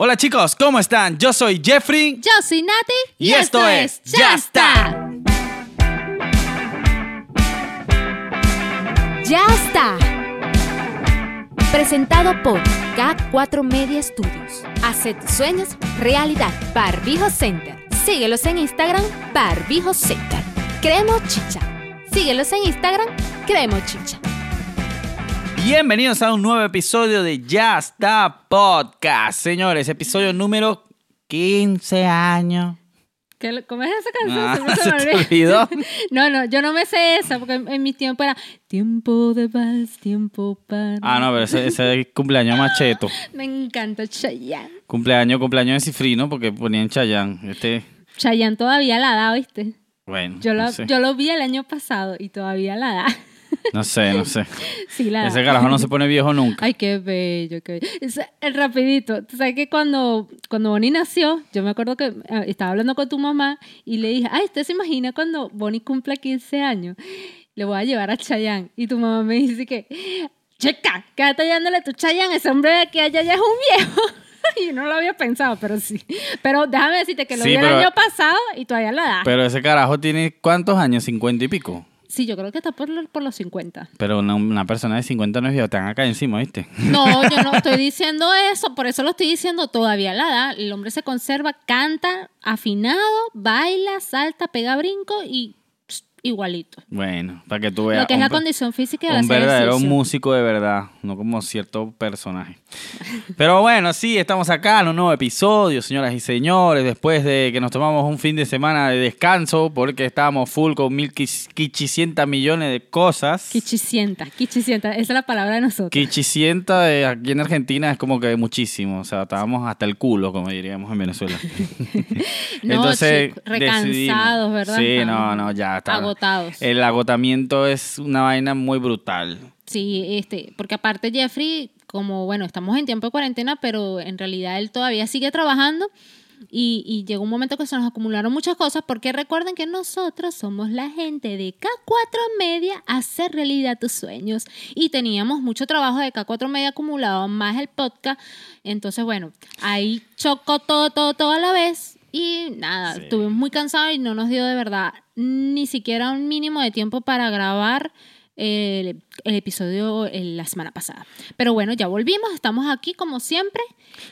Hola chicos, ¿cómo están? Yo soy Jeffrey. Yo soy Nati. Y esto es Ya está. Ya está. Presentado por K4 Media Studios. Hace tus sueños realidad. Barbijo Center. Síguelos en Instagram, Barbijo Center. Cremo Chicha. Síguelos en Instagram, Cremo Chicha. Bienvenidos a un nuevo episodio de Ya está Podcast. Señores, episodio número 15 años. ¿Qué- ¿Cómo es esa canción? Ah, se ¿se me olvidó? No, no, yo no me sé esa porque en, en mi tiempo era tiempo de vals, tiempo para. Ah, no, pero ese, ese es cumpleaños macheto. Me encanta Chayanne. Cumpleaños, cumpleaños de cifrino porque ponían Chayán. Este, Chayanne todavía la da, ¿viste? bueno, Yo lo, no sé. yo lo vi el año pasado y todavía la da. No sé, no sé. sí, la da. Ese carajo no se pone viejo nunca. Ay, qué bello, qué bello. Es, el rapidito. Tú sabes que cuando, cuando Bonnie nació, yo me acuerdo que eh, estaba hablando con tu mamá y le dije, ay, ¿usted se imagina cuando Bonnie cumpla 15 años? Le voy a llevar a Chayanne. Y tu mamá me dice que, chica, quédate llevándole tu Chayanne, ese hombre de aquí allá ya es un viejo. y no lo había pensado, pero sí. Pero déjame decirte que lo Sí, vi el pero- año pasado y todavía la da. Pero ese carajo tiene cuántos años, 50 y pico. Sí, yo creo que está por, los- por los 50. Pero una, una persona de 50 no es viejo, están acá encima, ¿viste? No, yo no estoy diciendo eso, por eso lo estoy diciendo todavía la da. El hombre se conserva, canta afinado, baila, salta, pega brinco y igualito. Bueno, para que tú veas. Lo que es la condición física de Un verdadero ejercicio. músico de verdad, no como cierto personaje. Pero bueno, sí, estamos acá en un nuevo episodio, señoras y señores, después de que nos tomamos un fin de semana de descanso, porque estábamos full con mil quich- quichicientas millones de cosas. Quichicienta, quichicienta, esa es la palabra de nosotros. Quichicienta eh, aquí en Argentina es como que muchísimo, o sea, estábamos hasta el culo, como diríamos en Venezuela. No, chicos, decidimos- recansados, ¿verdad? Sí, no, no, ya está. Agotados. El agotamiento es una vaina muy brutal. Sí, este, porque aparte Jeffrey, como bueno, estamos en tiempo de cuarentena, pero en realidad él todavía sigue trabajando y, y llegó un momento que se nos acumularon muchas cosas porque recuerden que nosotros somos la gente de K4 Media, hacer realidad tus sueños y teníamos mucho trabajo de K4 Media acumulado, más el podcast, entonces bueno, ahí chocó todo, todo, todo a la vez y nada, Sí. estuvimos muy cansados y no nos dio de verdad ni siquiera un mínimo de tiempo para grabar el, el episodio eh, la semana pasada. Pero bueno, ya volvimos, estamos aquí como siempre,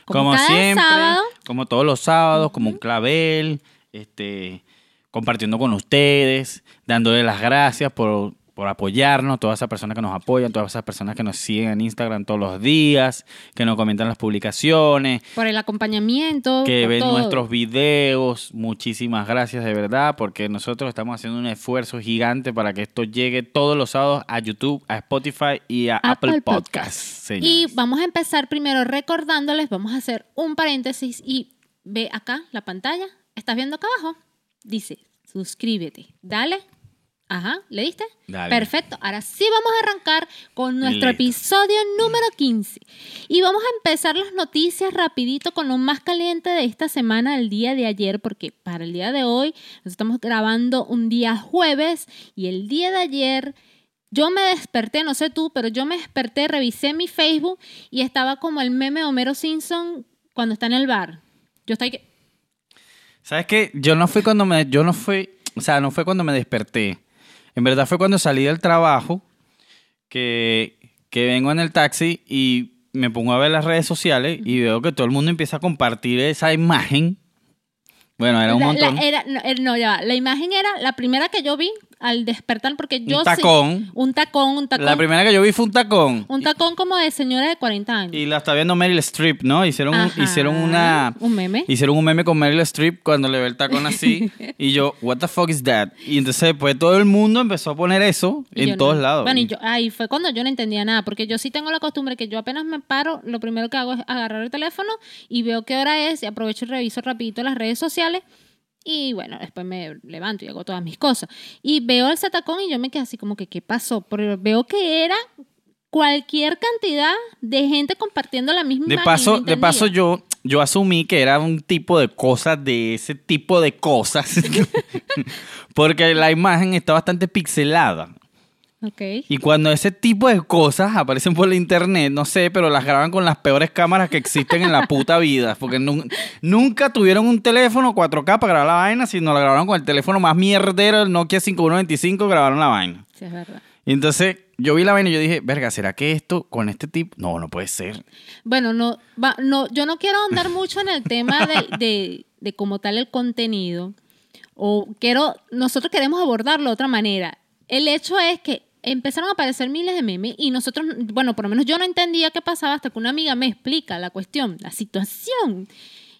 como, Como, cada siempre, sábado. como todos los sábados, como un clavel, este, compartiendo con ustedes, dándole las gracias por, por apoyarnos, todas esas personas que nos apoyan, todas esas personas que nos siguen en Instagram todos los días, que nos comentan las publicaciones, Por el acompañamiento. que ven todo. nuestros videos. Muchísimas gracias de verdad, porque nosotros estamos haciendo un esfuerzo gigante para que esto llegue todos los sábados a YouTube, a Spotify y a Apple, Apple Podcasts. Y señores. vamos a empezar primero recordándoles, vamos a hacer un paréntesis y ve acá la pantalla. ¿Estás viendo acá abajo? Dice, suscríbete. Dale. Ajá, ¿le diste? Dale. Perfecto. Ahora sí vamos a arrancar con nuestro Listo. episodio número 15. Y vamos a empezar las noticias rapidito con lo más caliente de esta semana, el día de ayer, porque para el día de hoy nos estamos grabando un día jueves y el día de ayer yo me desperté, no sé tú, pero yo me desperté, revisé mi Facebook y estaba como el meme de Homero Simpson cuando está en el bar. Yo estoy que... ¿Sabes qué? Yo no fui cuando me, yo no fui, o sea, no fue cuando me desperté. En verdad fue cuando salí del trabajo que, que vengo en el taxi y me pongo a ver las redes sociales y veo que todo el mundo empieza a compartir esa imagen. Bueno, era un La- montón. la- era, no, ya va. La imagen era la primera que yo vi al despertar porque yo... un sí- tacón. un tacón, un tacón. La primera que yo vi fue un tacón. Un tacón como de señora de 40 años. Y la está viendo Meryl Streep, ¿no? Hicieron, un- hicieron una... Un meme. Hicieron un meme con Meryl Streep cuando le ve el tacón así. y yo, what the fuck is that? Y entonces pues todo el mundo empezó a poner eso Y en todos no. lados. Bueno, y yo, ahí fue cuando yo no entendía nada, porque yo sí tengo la costumbre que yo apenas me paro, lo primero que hago es agarrar el teléfono y veo qué hora es y aprovecho y reviso rapidito las redes sociales y bueno, después me levanto y hago todas mis cosas. Y veo el zatacón y yo me quedé así como que, ¿qué pasó? Pero veo que era cualquier cantidad de gente compartiendo la misma De imagen, paso, de paso yo, yo asumí que era un tipo de cosas de ese tipo de cosas. Porque la imagen está bastante pixelada. Y cuando ese tipo de cosas aparecen por la internet, no sé, pero las graban con las peores cámaras que existen en la puta vida. Porque nun- nunca tuvieron un teléfono 4K para grabar la vaina, sino la grabaron con el teléfono más mierdero, el Nokia 5125, grabaron la vaina. Sí, es verdad. Y entonces yo vi la vaina y yo dije, verga, ¿será que esto con este tipo? No, no puede ser. Bueno, no, va- no, yo no quiero andar mucho en el tema de, de, de como tal el contenido. O quiero, nosotros queremos abordarlo de otra manera. El hecho es que empezaron a aparecer miles de memes y nosotros, bueno, por lo menos yo no entendía qué pasaba hasta que una amiga me explica la cuestión, la situación.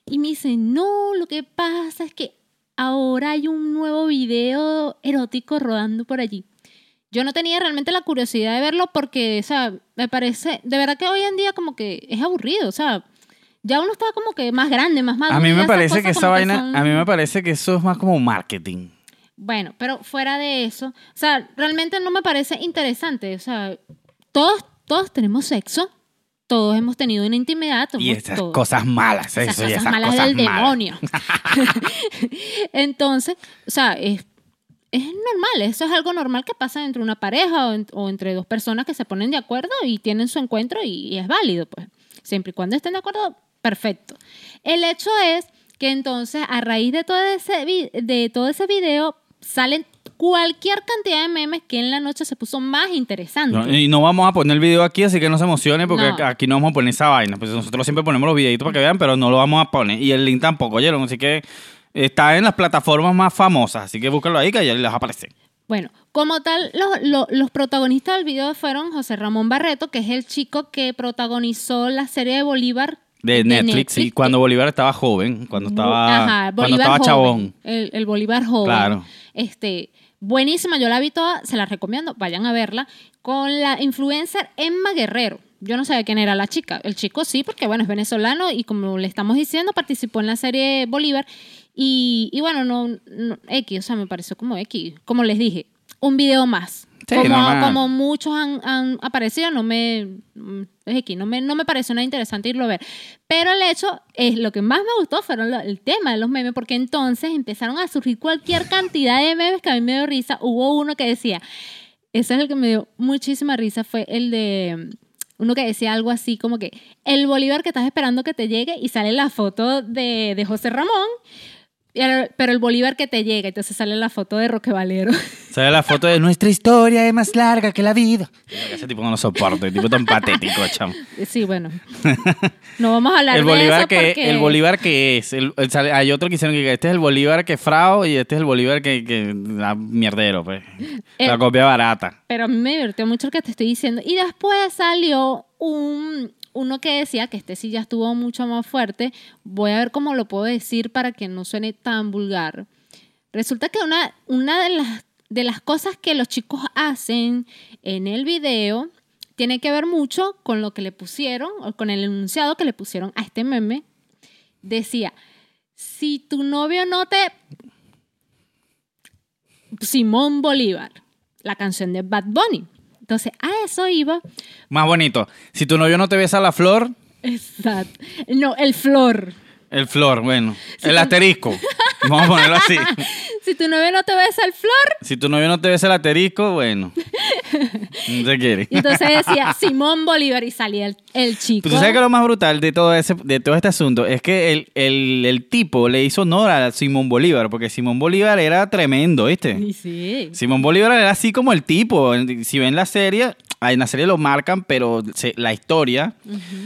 Y me dice, no, lo que pasa es que ahora hay un nuevo video erótico rodando por allí. Yo no tenía realmente la curiosidad de verlo porque, o sea, me parece, de verdad que hoy en día como que es aburrido, o sea, ya uno está como que más grande, más maduro. A mí me parece que esa vaina, son- a mí me parece que eso es más como marketing. Bueno, pero fuera de eso, o sea, realmente no me parece interesante, o sea, todos, todos tenemos sexo, todos hemos tenido una intimidad, Y esas todos. cosas malas, Esas eso, y cosas esas malas cosas del malas. demonio. Entonces, o sea, es, es normal, eso es algo normal que pasa entre una pareja o, en- o entre dos personas que se ponen de acuerdo y tienen su encuentro y, y es válido, pues. Siempre y cuando estén de acuerdo, perfecto. El hecho es que entonces, a raíz de todo ese, vi- de todo ese video, salen cualquier cantidad de memes que en la noche se puso más interesante. No, y no vamos a poner el video aquí, así que no se emocionen porque No. aquí no vamos a poner esa vaina. Pues nosotros siempre ponemos los videitos para que vean, pero no lo vamos a poner. Y el link tampoco, oyeron. Así que está en las plataformas más famosas. Así que búscalo ahí que ya les va a aparecer. Bueno, como tal, los, los- los protagonistas del video fueron José Ramón Barreto, que es el chico que protagonizó la serie de Bolívar. De Netflix, y cuando que- Bolívar estaba joven, cuando estaba, Ajá, cuando estaba joven, chabón. El, el Bolívar joven. Claro. Este, buenísima, yo la vi toda, se la recomiendo, vayan a verla, con la influencer Emma Guerrero. Yo no sabía quién era la chica. El chico sí, porque bueno, es venezolano y como le estamos diciendo, participó en la serie Bolívar. Y, bueno, no, no- X, o sea, me pareció como X. Como les dije, un video más. Sí, como, muchos han, han aparecido, no me, mm, es X, no me, no me pareció nada interesante irlo a ver. Pero el hecho es lo que más me gustó fueron lo- el tema de los memes, porque entonces empezaron a surgir cualquier cantidad de memes que a mí me dio risa. Hubo uno que decía, ese es el que me dio muchísima risa, fue el de uno que decía algo así como que el Bolívar que estás esperando que te llegue y sale la foto de, de José Ramón, pero el Bolívar que te llega, entonces sale la foto de Roque Valero. Sale la foto de nuestra historia es más larga que la vida. Ese tipo no lo soporto, el tipo tan patético, chamo. Sí, bueno. No vamos a hablar El de Bolívar eso que porque... el Bolívar que es, el- hay otro que hicieron que este es el Bolívar que frao y este es el Bolívar que, que la mierdero, pues. La El- copia barata. Pero a mí me divirtió mucho lo que te estoy diciendo. Y después salió un, uno que decía que este sí ya estuvo mucho más fuerte. Voy a ver cómo lo puedo decir para que no suene tan vulgar. Resulta que una, de, las, de las cosas que los chicos hacen en el video tiene que ver mucho con lo que le pusieron, o con el enunciado que le pusieron a este meme. Decía, si tu novio no te... Simón Bolívar, la canción de Bad Bunny. Entonces, a eso iba. Más bonito. Si tu novio no te besa la flor, Exacto. No, el flor. el flor, bueno. El asterisco. Vamos a ponerlo así. Si tu novio no te besa el flor, Si tu novio no te besa el asterisco, bueno. No te quiere. y entonces decía Simón Bolívar y salía el, el chico. Pues tú sabes que lo más brutal de todo, ese, de todo este asunto es que el, el, el tipo le hizo honor a Simón Bolívar, porque Simón Bolívar era tremendo, ¿viste? Y sí. Simón Bolívar era así como el tipo. Si ven la serie, en la serie lo marcan, pero se- la historia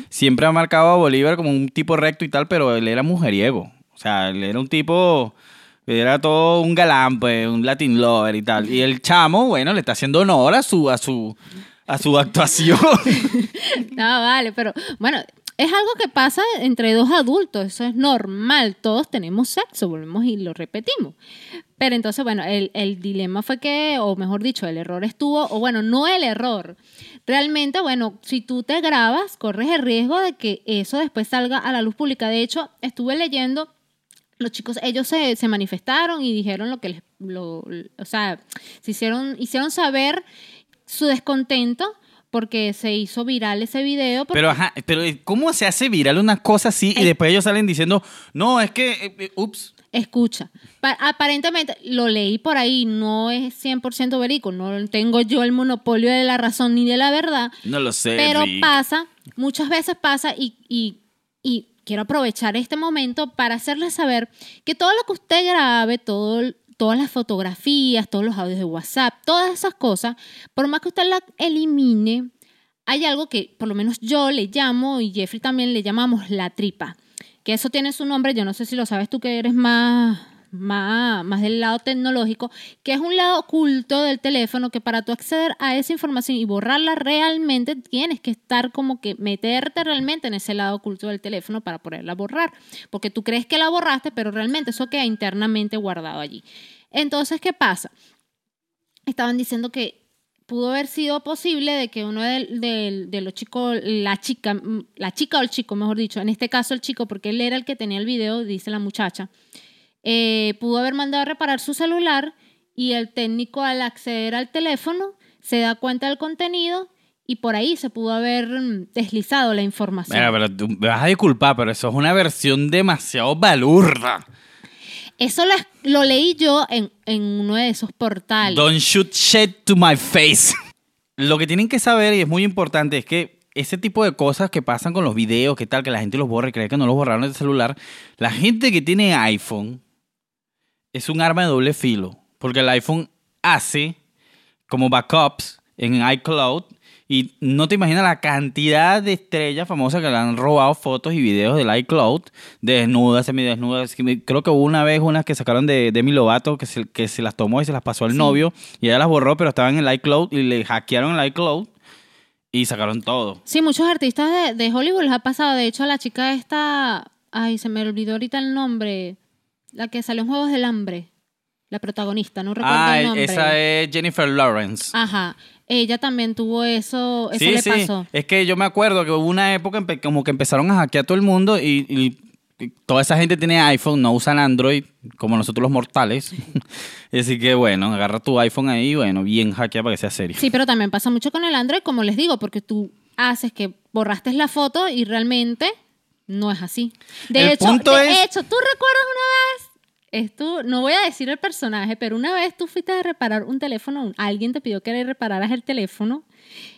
siempre ha marcado a Bolívar como un tipo recto y tal, pero él era mujeriego. O sea, él era un tipo, era todo un galán, pues, un Latin lover y tal. Y el chamo, bueno, le está haciendo honor a su, a su, a su actuación. No, vale, pero bueno, es algo que pasa entre dos adultos, eso es normal, todos tenemos sexo, volvemos y lo repetimos. Pero entonces, bueno, el, el dilema fue que, o mejor dicho, el error estuvo, o bueno, no el error. Realmente, bueno, si tú te grabas, corres el riesgo de que eso después salga a la luz pública. De hecho, estuve leyendo los chicos, ellos se, se manifestaron y dijeron lo que les, lo, o sea, se hicieron, hicieron saber su descontento porque se hizo viral ese video. porque- Pero, ajá, pero ¿cómo se hace viral una cosa así y Eh. después ellos salen diciendo, no, es que, eh, eh, ups, Escucha, pa- aparentemente lo leí por ahí, no es 100% verídico, no tengo yo el monopolio de la razón ni de la verdad, no lo sé. pero Rick. pasa, muchas veces pasa y, y- y quiero aprovechar este momento para hacerles saber que todo lo que usted grabe, todas las fotografías, todos los audios de WhatsApp, todas esas cosas, por más que usted la elimine, hay algo que por lo menos yo le llamo y Jeffrey también le llamamos la tripa. Que eso tiene su nombre, yo no sé si lo sabes tú que eres más, más, más del lado tecnológico, que es un lado oculto del teléfono que para tú acceder a esa información y borrarla realmente tienes que estar como que meterte realmente en ese lado oculto del teléfono para poderla borrar. Porque tú crees que la borraste, pero realmente eso queda internamente guardado allí. Entonces, ¿qué pasa? Estaban diciendo que pudo haber sido posible de que uno de, de- de los chicos, la chica, la chica o el chico, mejor dicho, en este caso el chico, porque él era el que tenía el video, dice la muchacha, eh, pudo haber mandado a reparar su celular y el técnico al acceder al teléfono se da cuenta del contenido y por ahí se pudo haber mm, deslizado la información. Mira, pero tú me vas a disculpar, pero eso es una versión demasiado balurda. Eso lo, lo leí yo en, en uno de esos portales. Don't shoot shit to my face. Lo que tienen que saber, y es muy importante, es que ese tipo de cosas que pasan con los videos, que tal, que la gente los borra y cree que no los borraron del celular, la gente que tiene iPhone es un arma de doble filo. Porque el iPhone hace como backups en iCloud y no te imaginas la cantidad de estrellas famosas que le han robado fotos y videos del iCloud, desnudas, semidesnudas. Creo que hubo una vez unas que sacaron de Demi Lovato que se, que se las tomó y se las pasó al Sí. novio y ella las borró, pero estaban en el iCloud y le hackearon el iCloud y sacaron todo. Sí, muchos artistas de, de Hollywood les ha pasado. De hecho, la chica esta, ay, se me olvidó ahorita el nombre, la que salió en Juegos del Hambre, la protagonista, no recuerdo Ah, el nombre. esa es Jennifer Lawrence. Ajá, ella también tuvo eso, eso sí, le sí. pasó. Es que yo me acuerdo que hubo una época como que empezaron a hackear a todo el mundo y, y- toda esa gente tiene iPhone, no usan Android, como nosotros los mortales. Así que bueno, agarra tu iPhone ahí bueno, bien hackeado para que sea serio. Sí, pero también pasa mucho con el Android, como les digo, porque tú haces que borraste la foto y realmente no es así. De El hecho, punto de es- hecho, ¿tú recuerdas una vez? Esto, no voy a decir el personaje, pero una vez tú fuiste a reparar un teléfono, alguien te pidió que le repararas el teléfono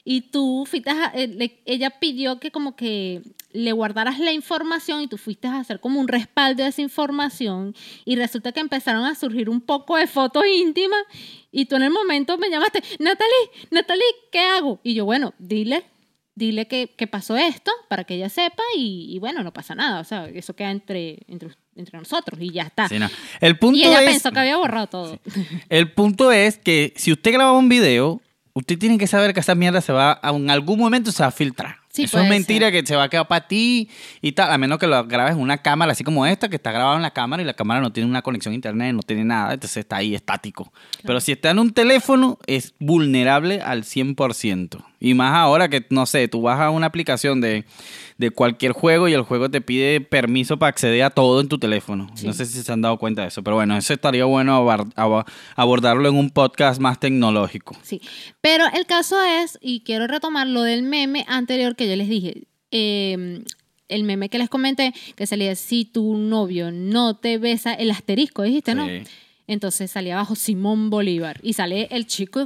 y tú fuiste a- eh, ella pidió que como que le guardaras la información y tú fuiste a hacer como un respaldo de esa información y resulta que empezaron a surgir un poco de fotos íntimas y tú en el momento me llamaste, Natalie, Natalie, ¿qué hago? Y yo, bueno, dile, dile que, que pasó esto para que ella sepa y, y bueno, no pasa nada, o sea, eso queda entre, entre, entre nosotros y ya está. Sí, no. El punto y ella es, pensó que había borrado todo. el punto es que si usted graba un video, usted tiene que saber que esa mierda se va, a- en algún momento se va a filtrar. Sí, Eso es mentira ser. que se va a quedar para ti y tal, a menos que lo grabes en una cámara así como esta, que está grabado en la cámara y la cámara no tiene una conexión a internet, no tiene nada, entonces está ahí estático. Pero si está en un teléfono, es vulnerable al 100%. Y más ahora que, no sé, tú vas a una aplicación de, de cualquier juego y el juego te pide permiso para acceder a todo en tu teléfono. Sí. No sé si se han dado cuenta de eso, pero bueno, eso estaría bueno abordarlo en un podcast más tecnológico. Sí, pero el caso es, y quiero retomar lo del meme anterior que yo les dije, eh, el meme que les comenté, que salía, si tu novio no te besa, el asterisco, dijiste, ¿no? Entonces salía abajo Simón Bolívar y sale el chico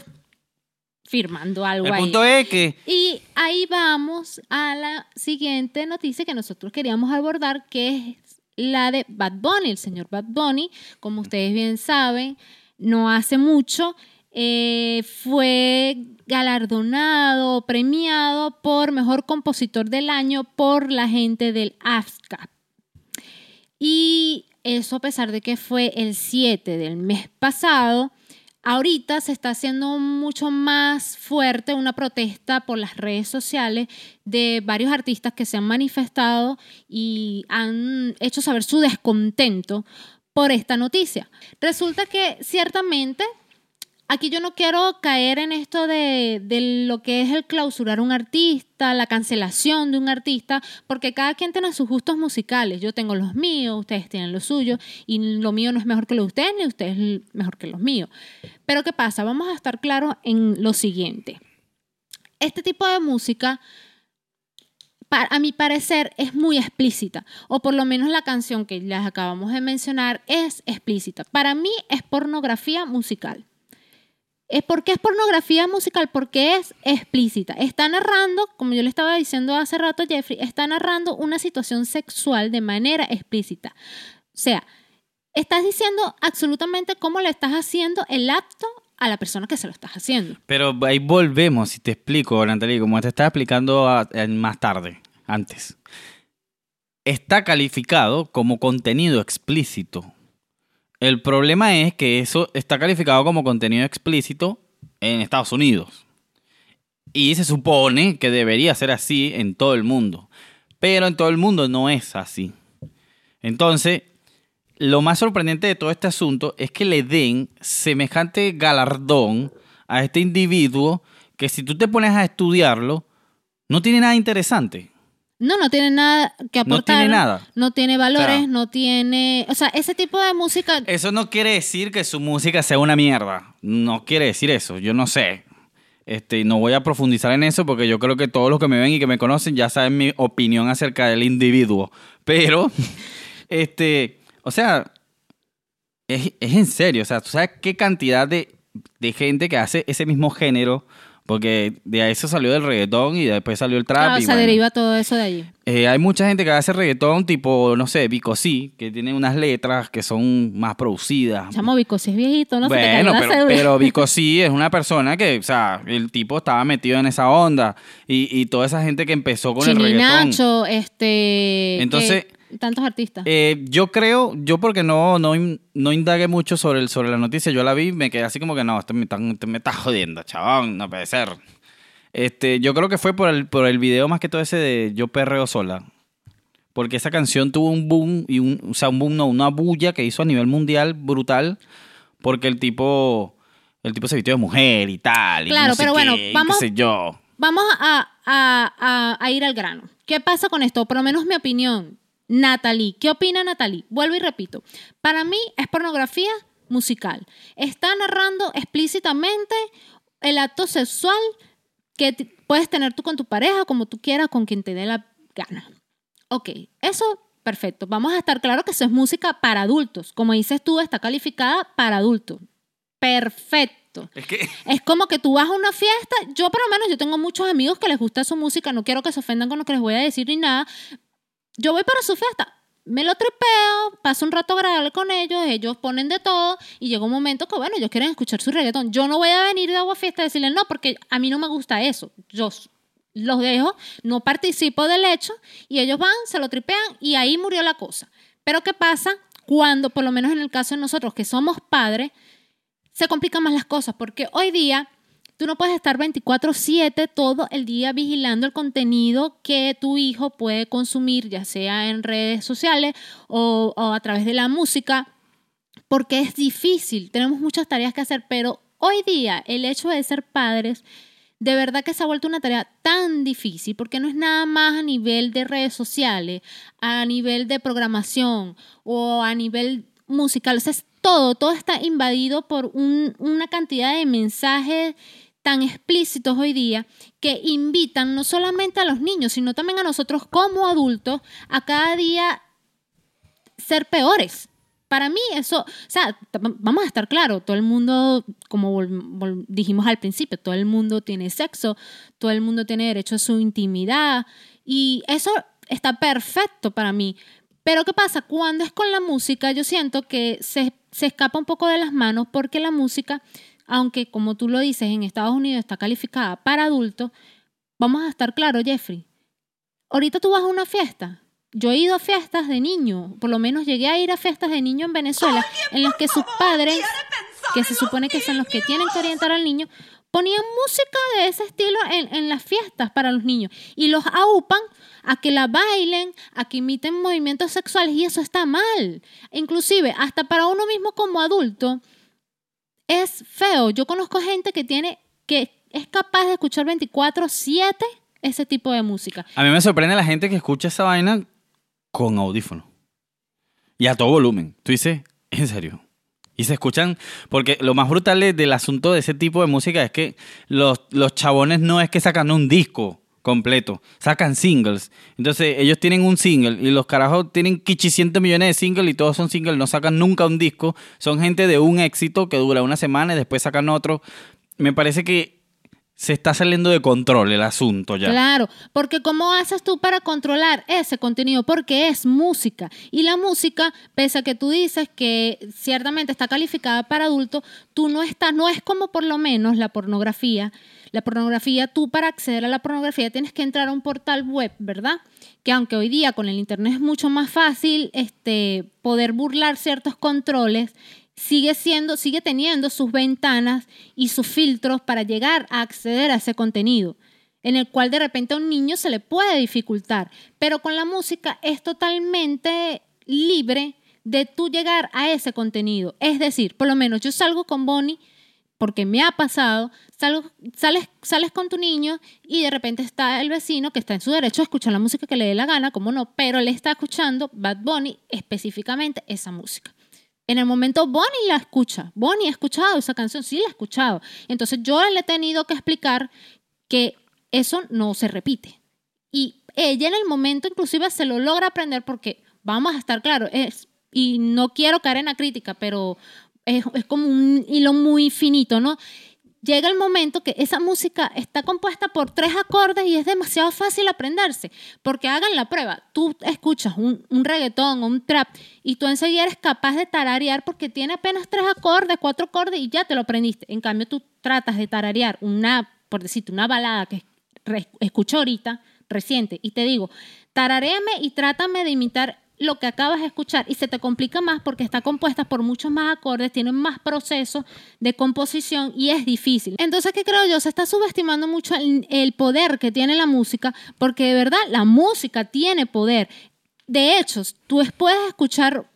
firmando algo El ahí. punto es que Y ahí vamos a la siguiente noticia que nosotros queríamos abordar, que es la de Bad Bunny, el señor Bad Bunny. Como ustedes bien saben, no hace mucho eh, fue galardonado, premiado por Mejor Compositor del Año por la gente del AFSCAP. Y eso a pesar de que fue el 7 del mes pasado, ahorita se está haciendo mucho más fuerte una protesta por las redes sociales de varios artistas que se han manifestado y han hecho saber su descontento por esta noticia. Resulta que ciertamente aquí yo no quiero caer en esto de, lo que es el clausurar un artista, la cancelación de un artista, porque cada quien tiene sus gustos musicales. Yo tengo los míos, ustedes tienen los suyos, y lo mío no es mejor que lo de ustedes, ni ustedes mejor que los míos. Pero ¿qué pasa? Vamos a estar claros en lo siguiente. este tipo de música, a mi parecer, es muy explícita. O por lo menos la canción que les acabamos de mencionar es explícita. Para mí es pornografía musical. ¿Es ¿Por qué es pornografía musical? Porque es explícita. Está narrando, como yo le estaba diciendo hace rato Jeffrey, está narrando una situación sexual de manera explícita. O sea, estás diciendo absolutamente cómo le estás haciendo el acto a la persona que se lo estás haciendo. Pero ahí volvemos, si te explico, Natalie, como te estaba explicando más tarde, antes. Está calificado como contenido explícito. El problema es que eso está calificado como contenido explícito en Estados Unidos. Y se supone que debería ser así en todo el mundo. Pero en todo el mundo no es así. Entonces, lo más sorprendente de todo este asunto es que le den semejante galardón a este individuo que si tú te pones a estudiarlo, no tiene nada interesante. No, no tiene nada que No aportar. tiene nada. No tiene valores, no tiene... O sea, ese tipo de música... Eso no quiere decir que su música sea una mierda. No quiere decir eso. Yo no sé. Este, no voy a profundizar en eso porque yo creo que todos los que me ven y que me conocen ya saben mi opinión acerca del individuo. Pero, este, o sea, es, es en serio. O sea, ¿tú sabes qué cantidad de, de gente que hace ese mismo género? Porque de eso salió del reggaetón y después salió el trap. Claro, y se bueno. deriva todo eso de allí. Eh, hay mucha gente que hace reggaetón tipo, no sé, Vico sí, que tiene unas letras que son más producidas. Chamo Vico, si es viejito, no se te bueno, pero, pero es una persona que, o sea, el tipo estaba metido en esa onda y, y toda esa gente que empezó con el reggaetón. Este... Entonces, que- tantos artistas. Eh, yo creo, yo porque no, no, no indagué mucho sobre, el, sobre la noticia, yo la vi, me quedé así como que no, esto me está, me está jodiendo, chabón, no puede ser. Este, yo creo que fue por el, por el video más que todo ese de Yo Perreo Sola. Porque esa canción tuvo un boom, y un, o sea, un boom, no, una bulla que hizo a nivel mundial brutal, porque el tipo, el tipo se vistió de mujer y tal. y Claro, no sé pero qué, bueno, y vamos- qué sé yo. Vamos a, a- a- a ir al grano. ¿Qué pasa con esto? Por lo menos mi opinión. Natalie, ¿qué opina Natalie? Vuelvo y repito. Para mí es pornografía musical. Está narrando explícitamente el acto sexual que puedes tener tú con tu pareja, como tú quieras, con quien te dé la gana. Ok, eso perfecto. Vamos a estar claro que eso es música para adultos. Como dices tú, está calificada para adultos. Perfecto. Es que, Es como que tú vas a una fiesta, yo por lo menos, yo tengo muchos amigos que les gusta su música, no quiero que se ofendan con lo que les voy a decir ni nada. Yo voy para su fiesta, me lo tripeo, paso un rato agradable con ellos, ellos ponen de todo y llega un momento que, bueno, ellos quieren escuchar su reggaetón. Yo no voy a venir de agua fiesta y decirles no, porque a mí no me gusta eso. Yo los dejo, no participo del hecho y ellos van, se lo tripean y ahí murió la cosa. Pero ¿qué pasa cuando, por lo menos en el caso de nosotros que somos padres, se complican más las cosas porque hoy día tú no puedes estar 24/7 todo el día vigilando el contenido que tu hijo puede consumir, ya sea en redes sociales o, a través de la música, porque es difícil, tenemos muchas tareas que hacer, pero hoy día el hecho de ser padres de verdad que se ha vuelto una tarea tan difícil porque no es nada más a nivel de redes sociales, a nivel de programación o a nivel musical. O sea, es todo, todo está invadido por un- una cantidad de mensajes tan explícitos hoy día que invitan no solamente a los niños, sino también a nosotros como adultos a cada día ser peores. Para mí eso, o sea, vamos a estar claros, todo el mundo, como dijimos al principio, todo el mundo tiene sexo, todo el mundo tiene derecho a su intimidad y eso está perfecto para mí. Pero ¿qué pasa? Cuando es con la música, yo siento que se, se escapa un poco de las manos porque la música, aunque como tú lo dices, en Estados Unidos está calificada para adultos, vamos a estar claros, Jeffrey, ahorita tú vas a una fiesta. Yo he ido a fiestas de niño, por lo menos llegué a ir a fiestas de niño en Venezuela, en las que sus padres, que se supone que son los que tienen que orientar al niño, ponían música de ese estilo en, en las fiestas para los niños y los aupan a que la bailen, a que imiten movimientos sexuales y eso está mal. Inclusive, hasta para uno mismo como adulto, es feo. Yo conozco gente que tiene, que es capaz de escuchar 24/7 ese tipo de música. A mí me sorprende la gente que escucha esa vaina con audífono. Y a todo volumen. Tú dices, en serio. Y se escuchan, porque lo más brutal de- del asunto de ese tipo de música es que los, los chabones no es que sacan un disco completo, sacan singles. Entonces ellos tienen un single y los carajos tienen quichicientos millones de singles y todos son singles, no sacan nunca un disco. Son gente de un éxito que dura una semana y después sacan otro. Me parece que se está saliendo de control el asunto ya. Claro, porque ¿cómo haces tú para controlar ese contenido? Porque es música. Y la música, pese a que tú dices que ciertamente está calificada para adultos, tú no estás, no es como por lo menos la pornografía. La pornografía, tú para acceder a la pornografía tienes que entrar a un portal web, ¿verdad? Que aunque hoy día con el internet es mucho más fácil este, poder burlar ciertos controles, sigue siendo, sigue teniendo sus ventanas y sus filtros para llegar a acceder a ese contenido, en el cual de repente a un niño se le puede dificultar. Pero con la música es totalmente libre de tú llegar a ese contenido. Es decir, por lo menos yo salgo con Bonnie porque me ha pasado, sales, sales con tu niño y de repente está el vecino que está en su derecho a escuchar la música que le dé la gana, como no, pero él está escuchando Bad Bunny, específicamente esa música. En el momento Bonnie la escucha, Bonnie ha escuchado esa canción, sí la ha escuchado. Entonces yo le he tenido que explicar que eso no se repite. Y ella en el momento inclusive se lo logra aprender porque, vamos a estar claros, es, y no quiero caer en la crítica, pero es, es como un hilo muy finito, ¿no? Llega el momento que esa música está compuesta por tres acordes y es demasiado fácil aprenderse, porque hagan la prueba. Tú escuchas un, un reggaetón o un trap y tú enseguida eres capaz de tararear porque tiene apenas tres acordes, cuatro acordes y ya te lo aprendiste. En cambio, tú tratas de tararear una, por decirte, una balada que escucho ahorita, reciente, y te digo, tararéame y trátame de imitar lo que acabas de escuchar y se te complica más porque está compuesta por muchos más acordes, tienen más procesos de composición y es difícil. Entonces, ¿qué creo yo? Se está subestimando mucho el, el poder que tiene la música porque de verdad la música tiene poder. De hecho, tú puedes escuchar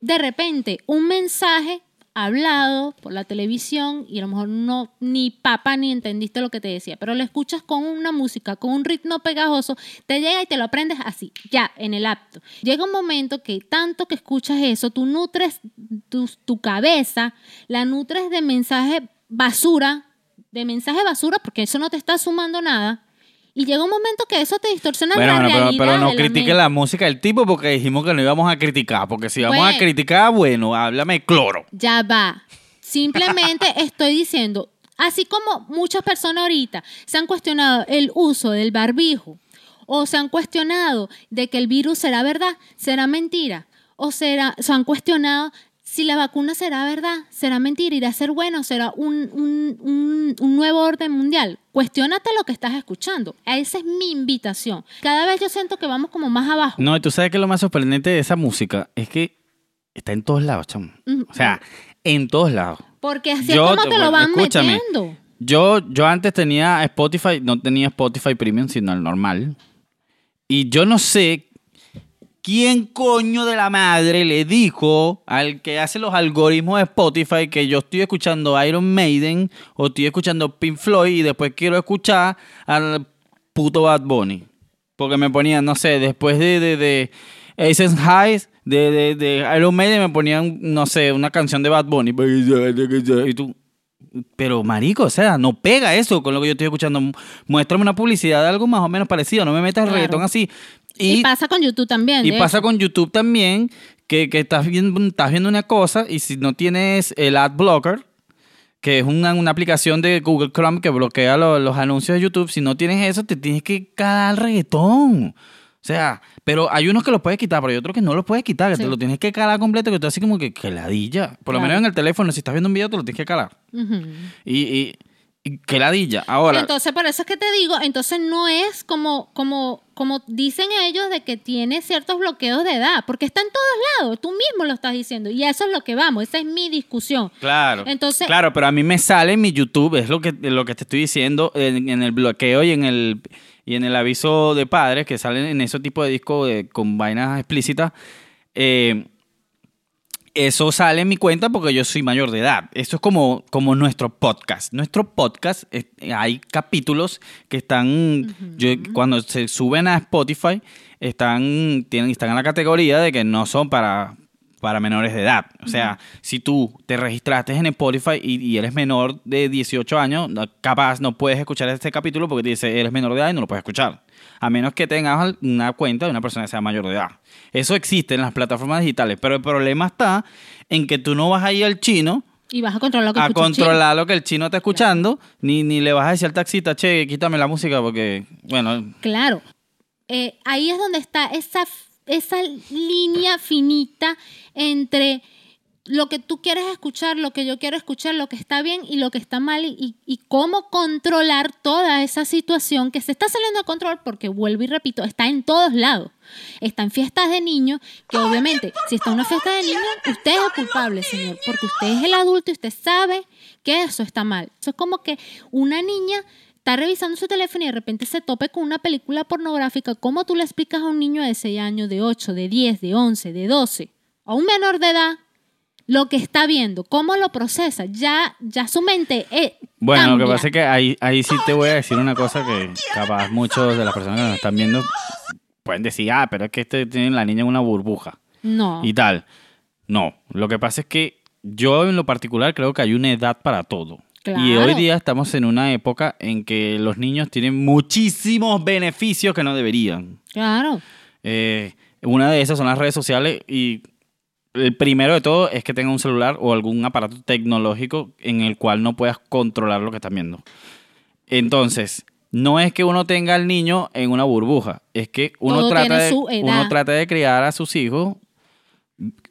de repente un mensaje hablado por la televisión y a lo mejor no ni papa ni entendiste lo que te decía, pero lo escuchas con una música, con un ritmo pegajoso, te llega y te lo aprendes así, ya, en el acto. Llega un momento que tanto que escuchas eso, tú nutres tu, tu cabeza, la nutres de mensaje basura, de mensaje basura, porque eso no te está sumando nada. Y llega un momento que eso te distorsiona Bueno, la bueno, pero, realidad pero no la critique la música del tipo porque dijimos que no íbamos a criticar. Porque si vamos a Bueno. criticar, bueno, háblame cloro. Ya va. Simplemente estoy diciendo, así como muchas personas ahorita se han cuestionado el uso del barbijo o se han cuestionado de que el virus será verdad, será mentira, o será, se han cuestionado si la vacuna será verdad, será mentira, irá a ser bueno, será un, un- un- un nuevo orden mundial. Cuestiónate lo que estás escuchando. Esa es mi invitación. Cada vez yo siento que vamos como más abajo. No, y tú sabes que lo más sorprendente de esa música es que está en todos lados, chamo. Mm, O sea, en todos lados. Porque así yo es como te- lo van escúchame. metiendo. Yo, yo antes tenía Spotify, no tenía Spotify Premium, sino el normal. Y yo no sé quién coño de la madre le dijo al que hace los algoritmos de Spotify que yo estoy escuchando Iron Maiden o estoy escuchando Pink Floyd y después quiero escuchar al puto Bad Bunny. Porque me ponían, no sé, después de, de, de Aces Highs, de, de, de Iron Maiden me ponían, no sé, una canción de Bad Bunny. Y tú, pero, marico, o sea, no pega eso con lo que yo estoy escuchando. Muéstrame una publicidad de algo más o menos parecido. No me metas el Claro. reggaetón así. Y, Y, pasa con YouTube también. y pasa hecho. con YouTube también, que, que estás, viendo, estás viendo una cosa y si no tienes el ad blocker, que es una, una aplicación de Google Chrome que bloquea lo- los anuncios de YouTube, si no tienes eso, te tienes que calar el reggaetón. O sea, pero hay unos que los puedes quitar, pero hay otros que no los puedes quitar, que Sí. te lo tienes que calar completo, que tú así como que, que ladilla. Por lo menos en el teléfono, si estás viendo un video, te lo tienes que calar. Y, y que ladilla. Ahora, Entonces, por eso es que te digo, entonces no es como, como, como dicen ellos de que tiene ciertos bloqueos de edad, porque está en todos lados, tú mismo lo estás diciendo, y a eso es lo que vamos, esa es mi discusión. claro. Entonces- claro, pero a mí me sale en mi YouTube, es lo que, lo que te estoy diciendo, en, en el bloqueo y en el, y en el aviso de padres que salen en ese tipo de discos con vainas explícitas. eh, eso sale en mi cuenta porque yo soy mayor de edad. Eso es como, como nuestro podcast. Nuestro podcast, es- hay capítulos que están, yo, cuando se suben a Spotify, están, tienen, están en la categoría de que no son para, para menores de edad. O sea, si tú te registraste en Spotify y, y eres menor de 18 años, capaz no puedes escuchar este capítulo porque te dice eres menor de edad y no lo puedes escuchar. A menos que tengas una cuenta de una persona que sea mayor de edad. Eso existe en las plataformas digitales, pero el problema está en que tú no vas a ir al chino Y vas a controlar lo que a escucha el chino. controlar lo que el chino está escuchando, ni, ni le vas a decir al taxista, che, quítame la música porque, bueno, Claro. Eh, ahí es donde está esa, esa línea finita entre lo que tú quieres escuchar, lo que yo quiero escuchar, lo que está bien y lo que está mal y, y cómo controlar toda esa situación que se está saliendo de control porque, vuelvo y repito, está en todos lados. Está en fiestas de niños, que obviamente, si está en una fiesta de niños, usted es el culpable, señor, porque usted es el adulto y usted sabe que eso está mal. Eso es como que una niña está revisando su teléfono y de repente se tope con una película pornográfica. ¿Cómo tú le explicas a un niño de 6 años, de 8, de 10, de 11, de 12, a un menor de edad, lo que está viendo? ¿Cómo lo procesa? Ya, ya su mente eh, Bueno, lo que pasa es que ahí, ahí sí te voy a decir una cosa que capaz muchos de las personas que nos están viendo pueden decir, ah, pero es que este tiene la niña en una burbuja No. y tal. No, lo que pasa es que yo en lo particular creo que hay una edad para todo. Y hoy día estamos en una época en que los niños tienen muchísimos beneficios que no deberían. Claro. Eh, una de esas son las redes sociales y el primero de todo es que tenga un celular o algún aparato tecnológico en el cual no puedas controlar lo que están viendo. Entonces, no es que uno tenga al niño en una burbuja, es que uno Todo trata, de, uno trata de criar a sus hijos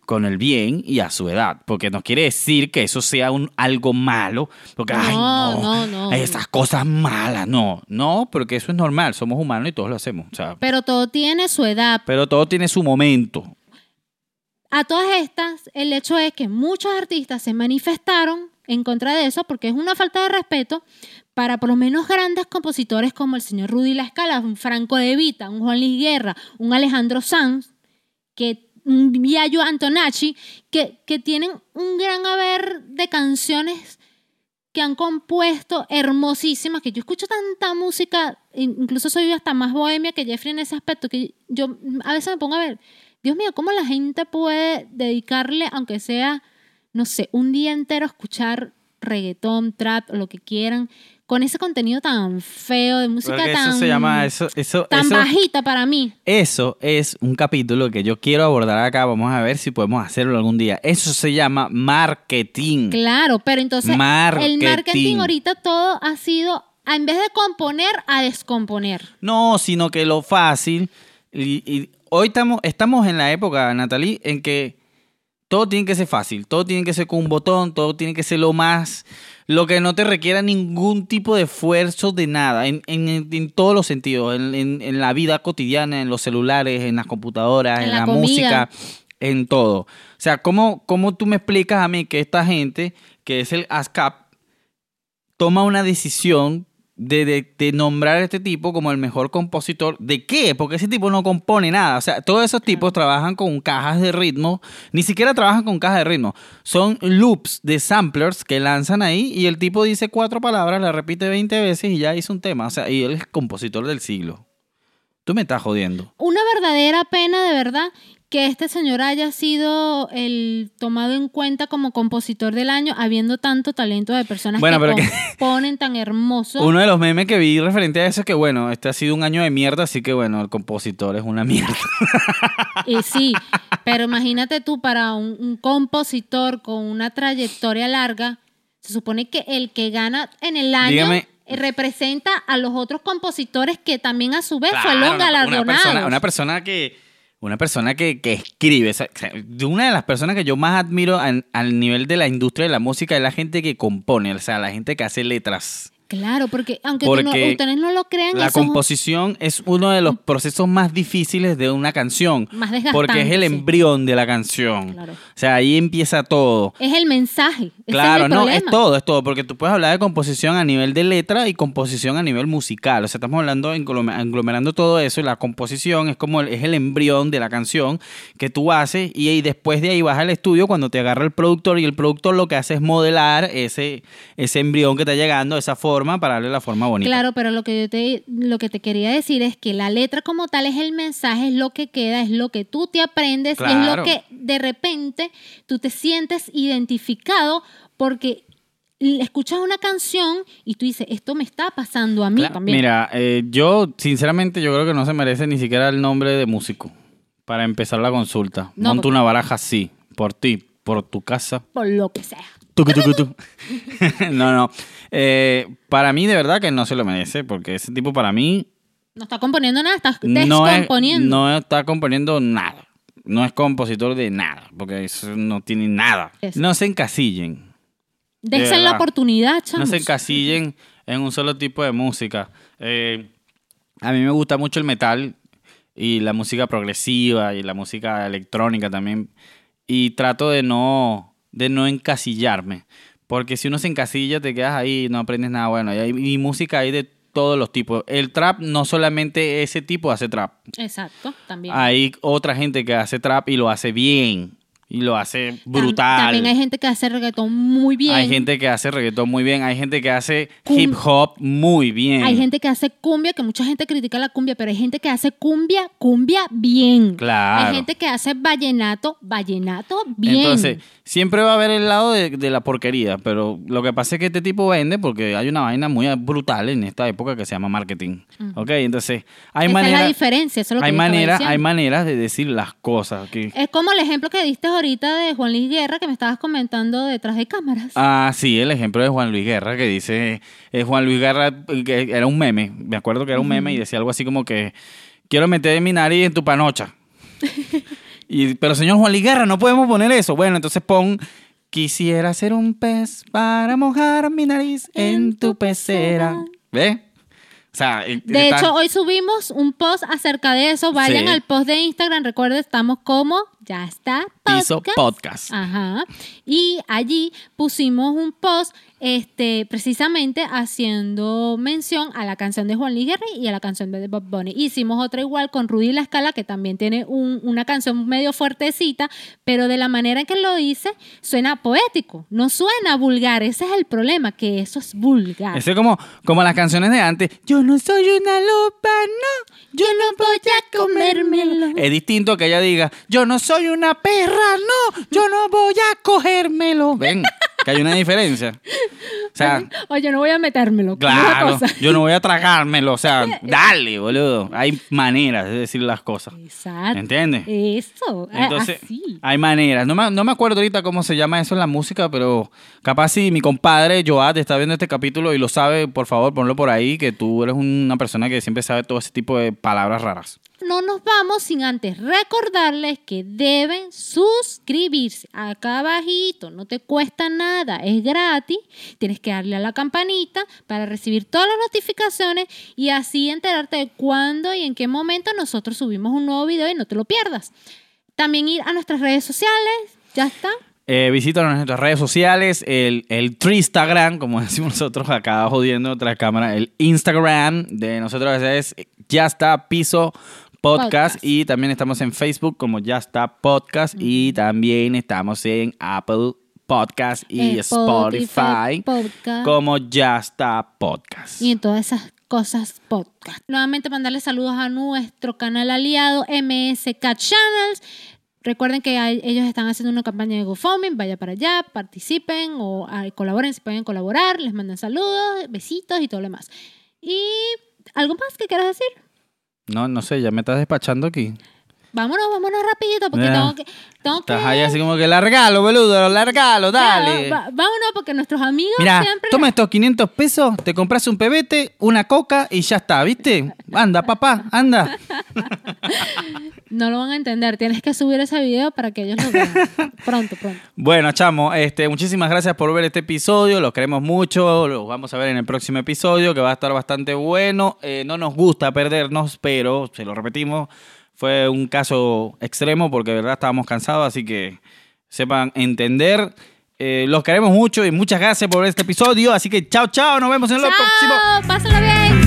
con el bien y a su edad, porque no quiere decir que eso sea un algo malo, porque ay No, no, no, no. esas cosas malas, no, no, porque eso es normal, somos humanos y todos lo hacemos, o sea, Pero todo tiene su edad. pero todo tiene su momento. A todas estas, el hecho es que muchos artistas se manifestaron en contra de eso porque es una falta de respeto para por lo menos grandes compositores como el señor Rudy La Escala, un Franco De Vita, un Juan Luis Guerra, un Alejandro Sanz, que un Viallo Antonacci, que, que tienen un gran haber de canciones que han compuesto hermosísimas, que yo escucho tanta música, incluso soy hasta más bohemia que Jeffrey en ese aspecto, que yo a veces me pongo a ver, Dios mío, ¿cómo la gente puede dedicarle, aunque sea, no sé, un día entero a escuchar reggaetón, trap, lo que quieran, con ese contenido tan feo de música Porque tan, eso se llama, eso, eso, tan eso, bajita para mí? eso es un capítulo que yo quiero abordar acá, vamos a ver si podemos hacerlo algún día. Eso se llama marketing. Claro, pero entonces el Marketing. marketing ahorita todo ha sido, en vez de componer, a descomponer. No, sino que lo fácil. Y, y hoy estamos, estamos en la época, Natalie, en que todo tiene que ser fácil, todo tiene que ser con un botón, todo tiene que ser lo más, lo que no te requiera ningún tipo de esfuerzo de nada, en, en- en todos los sentidos, en, la vida cotidiana, en los celulares, en las computadoras, En la la, música, en todo. O sea, ¿cómo, ¿cómo tú me explicas a mí que esta gente, que es el ASCAP, toma una decisión de, de- de nombrar a este tipo como el mejor compositor. ¿De qué? Porque ese tipo no compone nada. O sea, todos esos tipos trabajan con cajas de ritmo. Ni siquiera trabajan con cajas de ritmo. Son loops de samplers que lanzan ahí y el tipo dice cuatro palabras, la repite 20 veces y ya hizo un tema. O sea, y él es compositor del siglo. Tú me estás jodiendo. Una verdadera pena, de verdad, que este señor haya sido el tomado en cuenta como compositor del año, habiendo tanto talento de personas Bueno, que componen tan hermoso. Uno de los memes que vi referente a eso es que, bueno, este ha sido un año de mierda, así que, bueno, el compositor es una mierda. Y sí, pero imagínate tú, para un, un compositor con una trayectoria larga, se supone que el que gana en el año Dígame. representa a los otros compositores que también a su vez Claro, fueron galardonados. Una persona, una persona que. Una persona que, que escribe. o una de las personas que yo más admiro al nivel de la industria de la música es la gente que compone, o sea, la gente que hace letras. Claro, porque aunque no- ustedes no lo crean, La es composición es uno de los procesos más difíciles de una canción. Más Porque es el sí. embrión de la canción. Claro. O sea, ahí empieza todo. es el mensaje. Claro, es el no, problema. es todo, es todo, porque tú puedes hablar de composición a nivel de letra y composición a nivel musical. O sea, estamos hablando, aglomerando todo eso y la composición es como el, es el embrión de la canción que tú haces y, y después de ahí vas al estudio cuando te agarra el productor y el productor lo que hace es modelar ese, ese embrión que está llegando, esa forma forma para darle la forma bonita. Claro, pero lo que yo te, lo que te quería decir es que la letra como tal es el mensaje, es lo que queda, es lo que tú te aprendes, es lo que de repente tú te sientes identificado porque escuchas una canción y tú dices, esto me está pasando a mí también. Mira, eh, yo sinceramente yo creo que no se merece ni siquiera el nombre de músico para empezar la consulta. No, porque- una baraja así, por ti, por tu casa. Por lo que sea. Tucu, tucu, tu. no, no. Eh, para mí de verdad que no se lo merece, porque ese tipo para mí No está componiendo nada, está no, es- descomponiendo. no está componiendo nada. No es compositor de nada, porque eso no tiene nada. Eso. No se encasillen. Dense de la oportunidad, No chamos. se encasillen en un solo tipo de música. Eh, a mí me gusta mucho el metal y la música progresiva y la música electrónica también. Y trato de no, de no encasillarme. Porque si uno se encasilla, te quedas ahí y no aprendes nada bueno. Y, hay, y música hay de todos los tipos. El trap, no solamente ese tipo hace trap. Exacto, también. Hay otra gente que hace trap y lo hace bien. Y lo hace brutal. También hay gente que hace reggaetón muy bien. Hay gente que hace reggaetón muy bien, hay gente que hace Cum- hip hop muy bien. Hay gente que hace cumbia, que mucha gente critica la cumbia, pero hay gente que hace cumbia, cumbia bien. Claro. Hay gente que hace vallenato, vallenato bien. Entonces, siempre va a haber el lado de, de la porquería, pero lo que pasa es que este tipo vende porque hay una vaina muy brutal en esta época que se llama marketing. ¿Ok? Entonces, hay Esa es la maneras diferencia, eso es lo que hay maneras diciendo. hay maneras de decir las cosas. que- Es como el ejemplo que diste ahorita de Juan Luis Guerra, que me estabas comentando detrás de cámaras. Ah, sí, el ejemplo de Juan Luis Guerra que dice, eh, Juan Luis Guerra eh, que era un meme, me acuerdo que era un meme y decía algo así como que quiero meter mi nariz en tu panocha. y, pero señor Juan Luis Guerra, no podemos poner eso. Bueno, entonces pon, quisiera ser un pez para mojar mi nariz en tu pecera. ¿Ve? O sea, De hecho, hoy subimos un post acerca de eso. Vayan Sí. al post de Instagram. Recuerden, estamos como ya está Piso podcast. Podcast. Ajá. Y allí pusimos un post este, precisamente haciendo mención a la canción de Juan Luis Guerra y a la canción de Bob Bunny. Hicimos otra igual con Rudy La Scala, que también tiene un- una canción medio fuertecita, pero de la manera en que lo dice, suena poético, no suena vulgar. Ese es el problema, que eso es vulgar. Ese es como, como las canciones de antes. Yo no soy una lupa, no. Yo no voy a comérmelo. Es distinto que ella diga, yo no soy una perra, no, yo no voy a cogérmelo. Ven, que hay una diferencia. O sea, O yo no voy a metérmelo. claro, yo no voy a tragármelo. O sea, dale, boludo. Hay maneras de decir las cosas. Exacto. ¿Entiendes? Eso, a- Entonces, así. hay maneras. No me, no me acuerdo ahorita cómo se llama eso en la música, pero capaz si mi compadre Joad está viendo este capítulo y lo sabe, por favor, ponlo por ahí, que tú eres una persona que siempre sabe todo ese tipo de palabras raras. No nos vamos sin antes recordarles que deben suscribirse acá abajito, no te cuesta nada, es gratis, tienes que darle a la campanita para recibir todas las notificaciones y así enterarte de cuándo y en qué momento nosotros subimos un nuevo video y no te lo pierdas. También ir a nuestras redes sociales, ya está. Eh, visítanos nuestras redes sociales, el, el Tristagram, como decimos nosotros acá jodiendo otra cámara, el Instagram de nosotros es Ya está Piso Podcast, Podcast. y también estamos en Facebook como Ya está Podcast y también estamos en Apple Podcast y Spotify, Podcast. como Ya está Podcast. y en todas esas cosas podcast. Nuevamente mandarle saludos a nuestro canal aliado MSK Channels. Recuerden que hay- ellos están haciendo una campaña de GoFundMe, vaya para allá, participen o ah, colaboren si pueden colaborar, les mandan saludos, besitos y todo lo demás. Y algo más que quieras decir? No, no sé, ya me estás despachando aquí. Vámonos, vámonos rapidito porque tengo que tengo que Estás ahí así como que largalo, boludo, largalo, dale. Vámonos porque nuestros amigos Mira, siempre toma estos 500 pesos, te compras un pebete, una coca y ya está, ¿viste? Anda, papá, anda. no lo van a entender, tienes que subir ese video para que ellos lo vean. pronto, pronto. Bueno, chamo, este, muchísimas gracias por ver este episodio, los queremos mucho, los vamos a ver en el próximo episodio que va a estar bastante bueno. Eh, no nos gusta perdernos, pero, se lo repetimos, fue un caso extremo porque de verdad estábamos cansados, así que sepan entender. Eh, los queremos mucho y muchas gracias por este episodio, así que chao, chao, nos vemos en el próximo. ¡Chao! ¡Pásenlo bien!